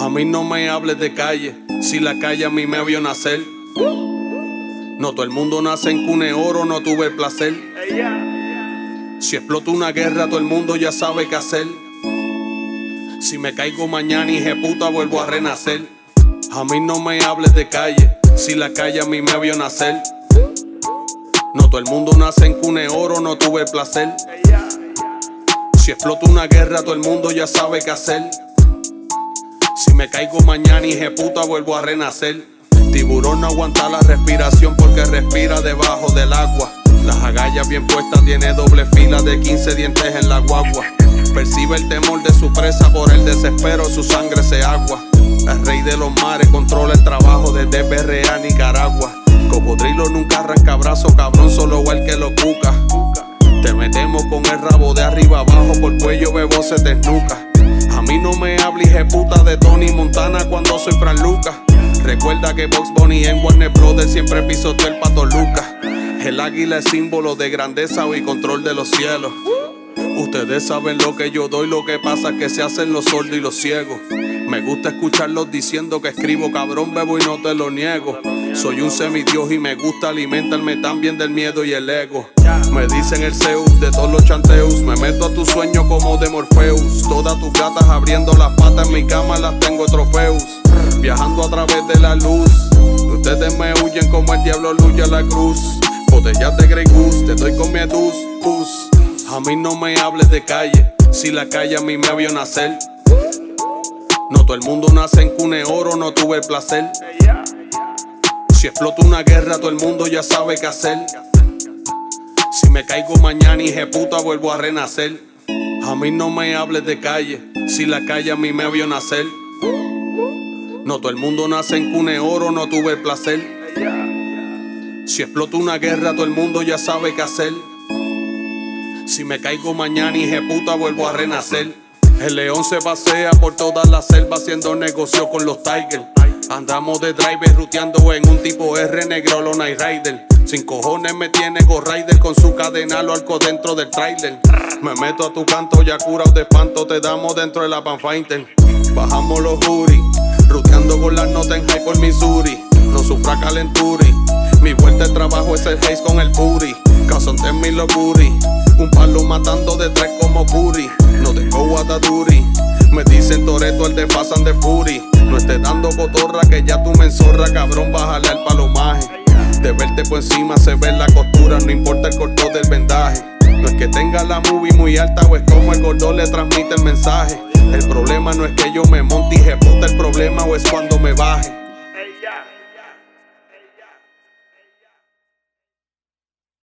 A mí no me hables de calle, si la calle a mí me vio nacer. No todo el mundo nace en cune oro, no tuve el placer. Si explota una guerra, todo el mundo ya sabe qué hacer. Si me caigo mañana, y puta, vuelvo a renacer. A mí no me hables de calle, si la calle a mí me vio nacer. No todo el mundo nace en cune oro, no tuve el placer. Si explota una guerra, todo el mundo ya sabe qué hacer. Si me caigo mañana, y puta, vuelvo a renacer. Tiburón no aguanta la respiración porque respira debajo del agua. Las agallas bien puestas tiene doble fila de 15 dientes en la guagua. Percibe el temor de su presa por el desespero, su sangre se agua. El rey de los mares controla el trabajo desde BRA Nicaragua. Cocodrilo nunca arranca brazo, cabrón, hables puta de Tony Montana cuando soy Fran Lucas. Recuerda que Box Bunny en Warner Brothers siempre pisoteó el pato Lucas. El águila es símbolo de grandeza y control de los cielos. Ustedes saben lo que yo doy, lo que pasa es que se hacen los sordos y los ciegos. Me gusta escucharlos diciendo que escribo cabrón, bebo y no te lo niego. Soy un semidios y me gusta alimentarme también del miedo y el ego. Me dicen el Zeus de todos los chanteos. Me meto a tu sueño como de Morpheus. Todas tus gatas abriendo las patas en mi cama las tengo trofeos. Viajando a través de la luz. Ustedes me huyen como el diablo luya la cruz. Botellas de Grey Goose, te doy con mi edus, A mí no me hables de calle, si la calle a mí me vio nacer. No todo el mundo nace en cune oro, no tuve el placer. Si explota una guerra, todo el mundo ya sabe qué hacer. Si me caigo mañana y puta vuelvo a renacer. A mí no me hables de calle, si la calle a mí me vio nacer. No todo el mundo nace en cune oro, no tuve el placer. Si explota una guerra, todo el mundo ya sabe qué hacer. Si me caigo mañana y puta vuelvo a renacer. El león se pasea por toda la selva haciendo negocio con los Tigers. Andamos de driver ruteando en un tipo R negro, lo Night Rider. Sin cojones me tiene Go Rider con su cadena, lo arco dentro del trailer. Me meto a tu canto, ya curado de espanto, te damos dentro de la panfighter. Bajamos los juris, ruteando con las notas en high por Missouri. No sufra calenturi. Mi vuelta de trabajo es el haze con el puri. Casonte en mi locuri. Un palo matando de tres como puri. No tengo guataduri. Me dicen Toreto el de Fasan de Fury. Cotorra que ya tú me enzorra, cabrón, bájale al palomaje. De verte por encima se ve la costura, no importa el corto del vendaje. No es que tenga la movie muy alta o es como el gordo le transmite el mensaje. El problema no es que yo me monte y puta, el problema o es cuando me baje.